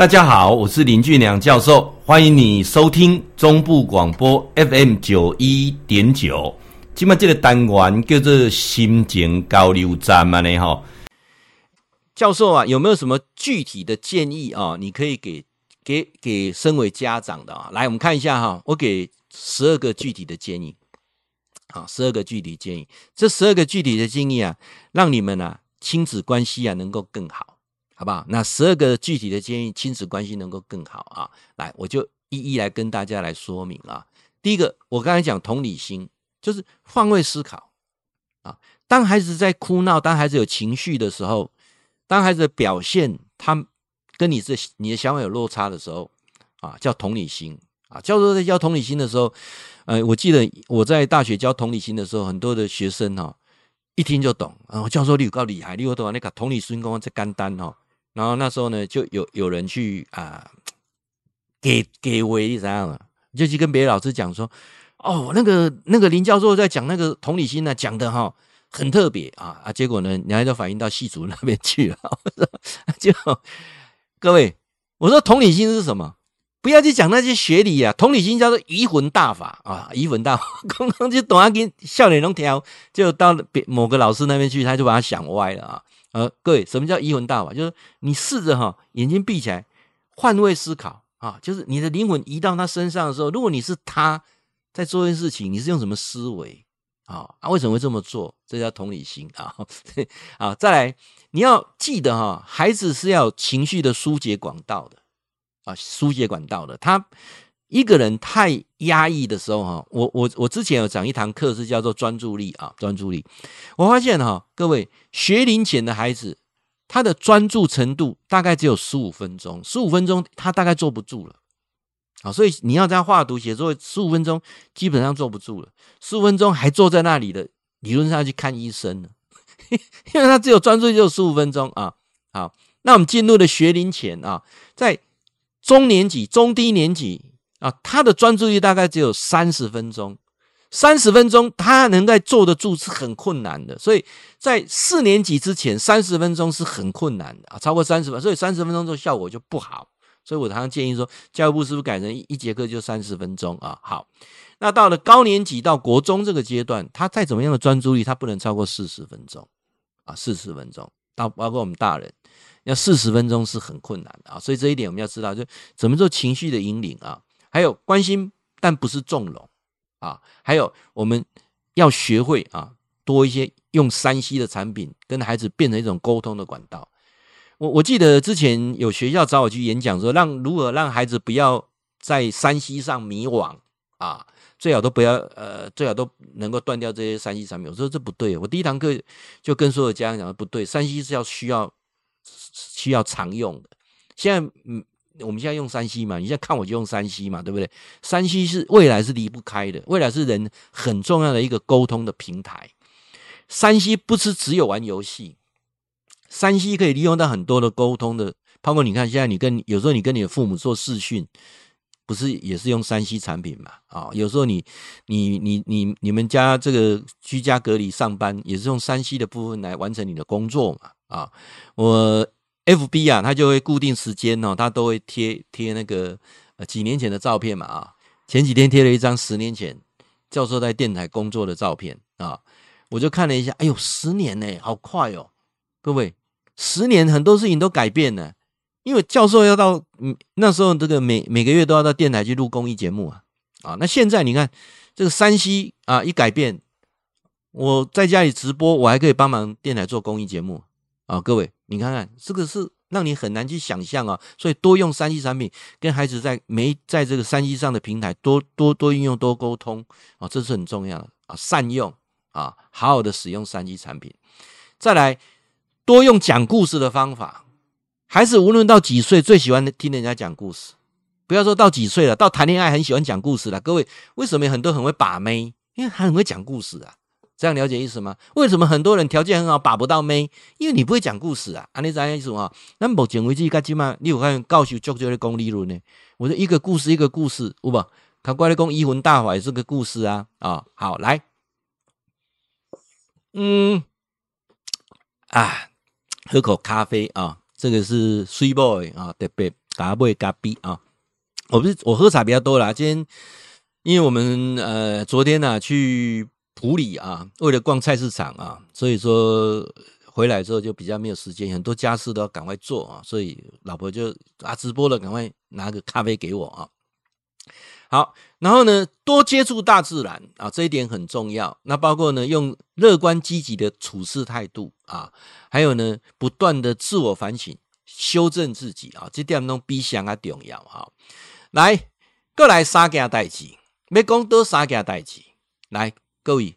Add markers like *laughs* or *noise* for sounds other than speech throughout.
大家好，我是林俊良教授，欢迎你收听中部广播 FM 九一点九。今麦这个单元叫做心情交流站嘛呢哈。教授啊，有没有什么具体的建议啊？你可以给给给身为家长的啊，来，我们看一下哈，我给十二个具体的建议。好，十二个具体建议，这十二个具体的建议啊，让你们啊亲子关系啊能够更好。好不好？那十二个具体的建议，亲子关系能够更好啊！来，我就一一来跟大家来说明啊。第一个，我刚才讲同理心，就是换位思考啊。当孩子在哭闹，当孩子有情绪的时候，当孩子的表现他跟你这你的想法有落差的时候啊，叫同理心啊。教授在教同理心的时候，呃，我记得我在大学教同理心的时候，很多的学生哈、一听就懂啊。教授你有够厉害，你有懂那个同理心讲这简单哈。然后那时候呢，就有有人去啊，给给为怎样了？就去跟别的老师讲说，哦，那个那个林教授在讲那个同理心呢，讲的哈很特别啊啊！结果呢，人家就反映到系主任那边去了。*laughs* 就各位，我说同理心是什么？不要去讲那些学理啊，同理心叫做移魂大法啊，移魂大法。*laughs* 刚刚就懂啊，跟笑脸龙条，就到别某个老师那边去，他就把他想歪了啊。呃，各位，什么叫移魂大法？就是你试着哈，眼睛闭起来，换位思考啊，就是你的灵魂移到他身上的时候，如果你是他在做一件事情，你是用什么思维啊？啊，为什么会这么做？这叫同理心啊。好，再来，你要记得哈，孩子是要情绪的疏解管道的啊，疏解管道的，他。一个人太压抑的时候，哈，我我我之前有讲一堂课是叫做专注力啊，专注力。我发现哈，各位学龄前的孩子，他的专注程度大概只有十五分钟，十五分钟他大概坐不住了，啊，所以你要在画图写作，十五分钟基本上坐不住了，十五分钟还坐在那里的，理论上要去看医生了，*laughs* 因为他只有专注力只有十五分钟啊。好，那我们进入了学龄前啊，在中年级、中低年级。啊，他的专注力大概只有三十分钟，三十分钟他能在坐得住是很困难的，所以在四年级之前，三十分钟是很困难的啊，超过三十分，所以三十分钟之后效果就不好，所以我常常建议说，教育部是不是改成一节课就三十分钟啊？好，那到了高年级到国中这个阶段，他再怎么样的专注力，他不能超过四十分钟啊，四十分钟，到包括我们大人要四十分钟是很困难的啊，所以这一点我们要知道，就怎么做情绪的引领啊。还有关心，但不是纵容啊！还有我们要学会啊，多一些用山西的产品跟孩子变成一种沟通的管道。我我记得之前有学校找我去演讲说，让如何让孩子不要在山西上迷惘啊，最好都不要呃，最好都能够断掉这些山西产品。我说这不对，我第一堂课就跟所有家长讲不对山西是要需要需要常用的。现在嗯。我们现在用山西嘛，你现在看我就用山西嘛，对不对？山西是未来是离不开的，未来是人很重要的一个沟通的平台。山西不是只有玩游戏，山西可以利用到很多的沟通的，包括你看现在你跟有时候你跟你的父母做视讯，不是也是用山西产品嘛？啊，有时候你你你你你们家这个居家隔离上班也是用山西的部分来完成你的工作嘛？啊，我。F B 啊，他就会固定时间哦，他都会贴贴那个呃几年前的照片嘛啊。前几天贴了一张十年前教授在电台工作的照片啊，我就看了一下，哎呦，十年呢，好快哦！各位，十年很多事情都改变了，因为教授要到嗯那时候这个每每个月都要到电台去录公益节目啊啊，那现在你看这个山西啊一改变，我在家里直播，我还可以帮忙电台做公益节目啊，各位。你看看，这个是让你很难去想象啊，所以多用三 C 产品，跟孩子在没在这个三 C 上的平台多多多运用多沟通啊，这是很重要的啊，善用啊，好好的使用三 C 产品。再来，多用讲故事的方法，孩子无论到几岁，最喜欢听人家讲故事。不要说到几岁了，到谈恋爱很喜欢讲故事了。各位，为什么很多很会把妹？因为他很会讲故事啊。这样了解意思吗？为什么很多人条件很好把不到妹？因为你不会讲故事啊！啊，你知道意思吗？那目前为止，干起码你有看教授足球的功利论呢？我说一个故事一个故事，有无？他过来讲移魂大法也是个故事啊！啊、好来，嗯啊，喝口咖啡啊，这个是 Sweet Boy 啊，特别嘎不会嘎逼啊！我不是我喝茶比较多啦，今天因为我们呃昨天呢、啊、去埔里啊，为了逛菜市场啊，所以说回来之后就比较没有时间，很多家事都要赶快做啊，所以老婆就啊直播了，赶快拿个咖啡给我啊。好，然后呢，多接触大自然啊，这一点很重要。那包括呢，用乐观积极的处事态度啊，还有呢，不断的自我反省、修正自己啊，这点都比啥啊重要啊。来，过来三件代志，要讲多三件代志。来，各位，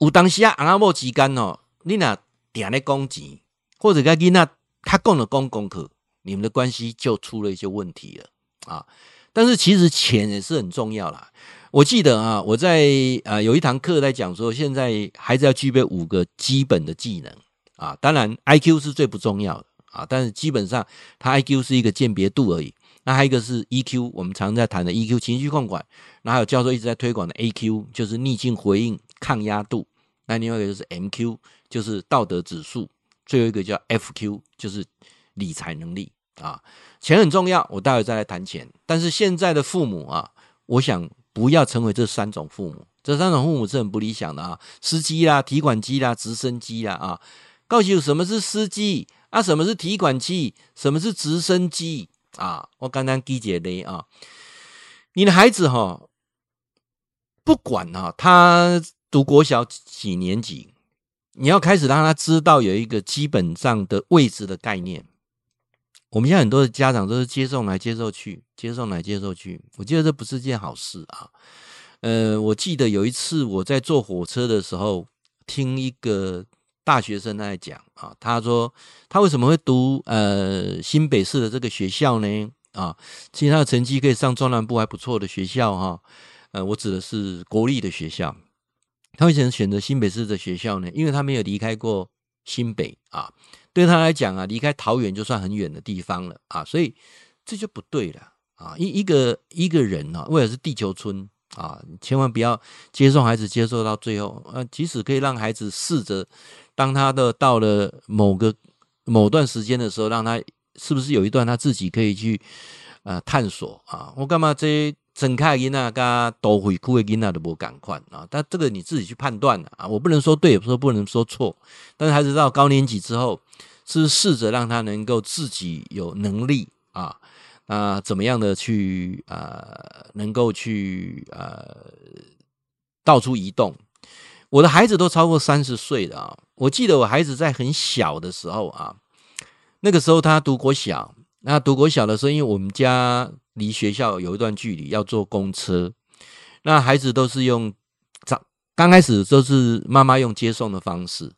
有当时啊，阿某之间哦，你若定咧讲钱，或者甲囡仔他讲了讲功课，你们的关系就出了一些问题了啊。但是其实钱也是很重要啦。我记得啊，我在啊有一堂课在讲说，现在孩子要具备五个基本的技能啊。当然，IQ 是最不重要的啊，但是基本上他 IQ 是一个鉴别度而已。那还有一个是 EQ，我们常在谈的 EQ 情绪控管。那还有教授一直在推广的 AQ，就是逆境回应、抗压度。那另外一个就是 MQ，就是道德指数。最后一个叫 FQ，就是理财能力啊。钱很重要，我待会再来谈钱。但是现在的父母啊，我想不要成为这三种父母。这三种父母是很不理想的啊，司机啦、提款机啦、直升机啦啊。告诉什么是司机啊？什么是提款机？什么是直升机啊？我刚刚理解的啊。你的孩子哈、不管、啊，他读国小几年级，你要开始让他知道有一个基本上的位置的概念。我们现在很多的家长都是接送来接送去，接送来接送去。我觉得这不是件好事啊。呃，我记得有一次我在坐火车的时候，听一个大学生在讲啊，他说他为什么会读呃新北市的这个学校呢？啊，其实他的成绩可以上中南部还不错的学校哈。呃，我指的是国立的学校。他为什么选择新北市的学校呢？因为他没有离开过新北啊。对他来讲啊，离开桃园就算很远的地方了啊，所以这就不对了啊！一一个一个人啊，为了是地球村啊，千万不要接送孩子接受到最后啊。即使可以让孩子试着，当他的到了某个某段时间的时候，让他是不是有一段他自己可以去呃探索啊？我干嘛这整开囡仔跟都会哭的囡仔都不赶快啊？但这个你自己去判断啊，我不能说对，也不说不能说错，但是孩子到高年级之后。是试着让他能够自己有能力啊，那怎么样的去呃，能够去呃到处移动。我的孩子都超过三十岁了啊，我记得我孩子在很小的时候啊，那个时候他读国小，那读国小的时候，因为我们家离学校有一段距离，要坐公车，那孩子都是用早刚开始都是妈妈用接送的方式，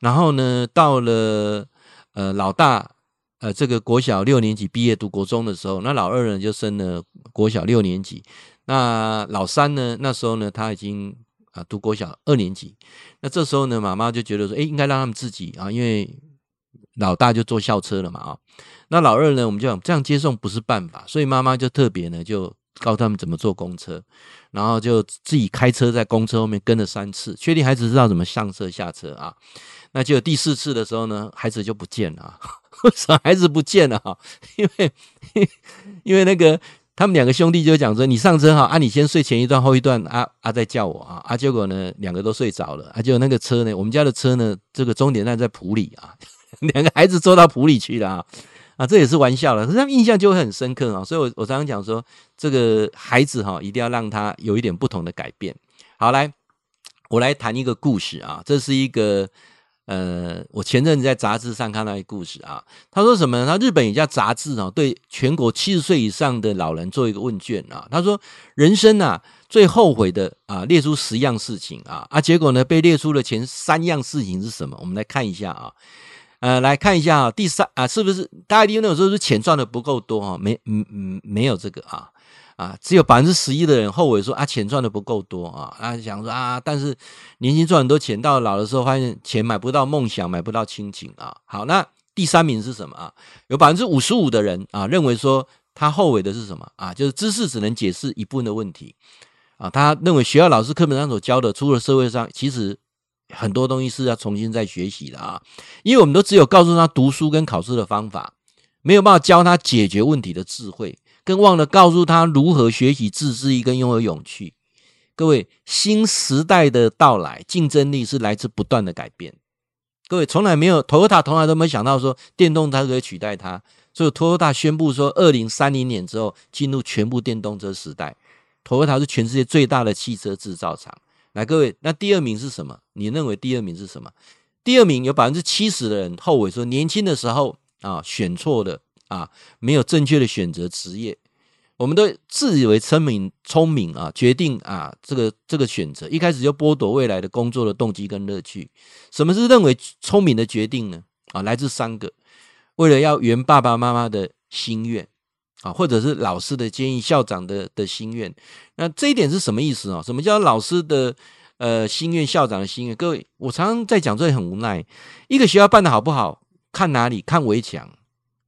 然后呢，到了。呃，老大，呃，这个国小六年级毕业读国中的时候，那老二呢就升了国小六年级。那老三呢，那时候呢他已经啊、呃、读国小二年级。那这时候呢，妈妈就觉得说，诶，应该让他们自己啊，因为老大就坐校车了嘛啊。那老二呢，我们就讲这样接送不是办法，所以妈妈就特别呢就告诉他们怎么坐公车，然后就自己开车在公车后面跟了三次，确定孩子知道怎么上车下车啊。那就第四次的时候呢，孩子就不见了。为什么孩子不见了哈？因为 *laughs* 因为那个他们两个兄弟就讲说：“你上车哈，啊，你先睡前一段后一段，啊啊再叫我啊啊。”结果呢，两个都睡着了。啊，结果那个车呢，我们家的车呢，这个终点站在埔里啊，两个孩子坐到埔里去了啊啊，这也是玩笑了，可是他们印象就会很深刻啊。所以我我常常讲说，这个孩子哈，一定要让他有一点不同的改变。好，来，我来谈一个故事啊，这是一个。呃，我前阵子在杂志上看到一个故事啊，他说什么呢？他日本有一家杂志啊，对全国七十岁以上的老人做一个问卷啊，他说人生啊最后悔的啊，列出十样事情啊啊，结果呢被列出了前三样事情是什么？我们来看一下啊，呃，来看一下啊，第三啊，是不是大家因为那种时候是钱赚的不够多啊？没嗯嗯没有这个啊。啊，只有百分之十一的人后悔说啊，钱赚的不够多啊，啊，想说啊，但是年轻赚很多钱，到老的时候发现钱买不到梦想，买不到亲情啊。好，那第三名是什么啊？有百分之五十五的人啊，认为说他后悔的是什么啊？就是知识只能解释一部分的问题啊。他认为学校老师课本上所教的，出了社会上其实很多东西是要重新再学习的啊。因为我们都只有告诉他读书跟考试的方法。没有办法教他解决问题的智慧，更忘了告诉他如何学习自制力跟拥有勇气。各位，新时代的到来，竞争力是来自不断的改变。各位，从来没有，Toyota 从来都没想到说电动车可以取代它，所以 Toyota 宣布说，二零三零年之后进入全部电动车时代。Toyota 是全世界最大的汽车制造厂。来，各位，那第二名是什么？你认为第二名是什么？第二名有百分之七十的人后悔说，年轻的时候啊选错了啊，没有正确的选择职业。我们都自以为聪明聪明啊，决定啊这个这个选择，一开始就剥夺未来的工作的动机跟乐趣。什么是认为聪明的决定呢？啊，来自三个：为了要圆爸爸妈妈的心愿啊，或者是老师的建议、校长的的心愿。那这一点是什么意思啊？什么叫老师的呃心愿、校长的心愿？各位，我常常在讲，这很无奈。一个学校办得好不好，看哪里？看围墙。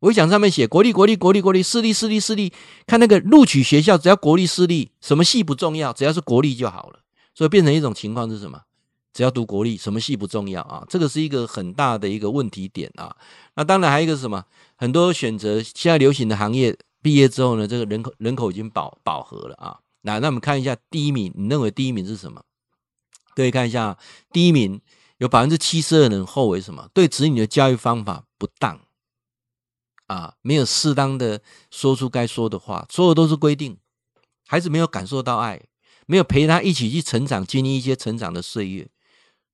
围墙上面写国立国立国立国立私立私立私立，看那个录取学校，只要国立私立，什么系不重要，只要是国立就好了。所以变成一种情况是什么？只要读国立，什么系不重要啊？这个是一个很大的一个问题点啊。那当然还有一个是什么？很多选择现在流行的行业，毕业之后呢，这个人口人口已经饱饱和了啊。那那我们看一下第一名，你认为第一名是什么？各位看一下，第一名有百分之七十二人后为什么？对子女的教育方法不当。啊，没有适当的说出该说的话，所有都是规定，孩子没有感受到爱，没有陪他一起去成长，经历一些成长的岁月，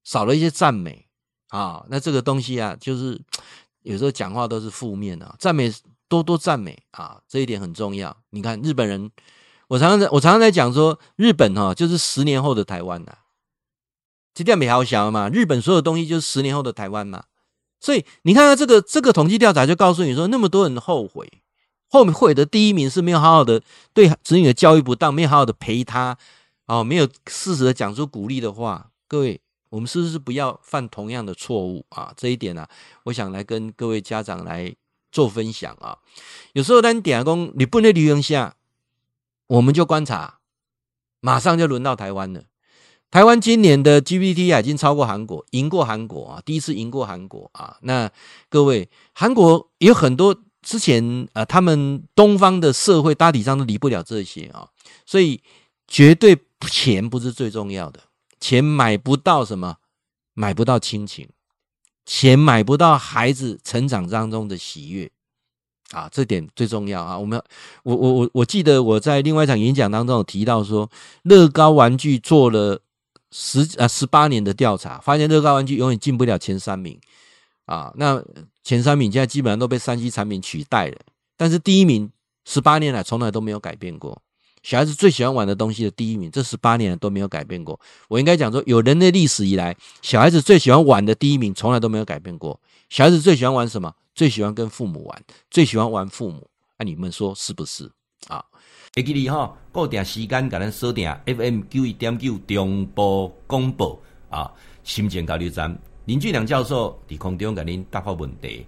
少了一些赞美啊。那这个东西啊，就是有时候讲话都是负面的，赞美多多赞美啊，这一点很重要。你看日本人，我常常在我常常在讲说，日本哈、就是十年后的台湾呐、啊，这点没好想嘛，日本所有东西就是十年后的台湾嘛。所以你看看这个这个统计调查就告诉你说，那么多人后悔，后悔的第一名是没有好好的对子女的教育不当，没有好好的陪他，哦，没有适时的讲出鼓励的话。各位，我们是不是不要犯同样的错误啊？这一点呢、我想来跟各位家长来做分享啊。有时候当你点工你不能留言下，我们就观察，马上就轮到台湾了。台湾今年的 GDP 啊，已经超过韩国，赢过韩国啊，第一次赢过韩国啊。那各位，韩国有很多之前啊，他们东方的社会大体上都离不了这些啊，所以绝对钱不是最重要的，钱买不到什么，买不到亲情，钱买不到孩子成长当中的喜悦啊，这点最重要啊。我们，我我我我记得我在另外一场演讲当中有提到说，乐高玩具做了。十啊十八年的调查发现，乐高玩具永远进不了前三名啊。那前三名现在基本上都被三 C 产品取代了，但是第一名十八年来从来都没有改变过。小孩子最喜欢玩的东西的第一名，这十八年都没有改变过。我应该讲说，有人类历史以来，小孩子最喜欢玩的第一名从来都没有改变过。小孩子最喜欢玩什么？最喜欢跟父母玩，最喜欢玩父母。那、你们说是不是啊？会记你哈，固定时间给咱锁定 FM 九一点九中波广播啊，心情交流站林俊良教授伫空中给您答复问题。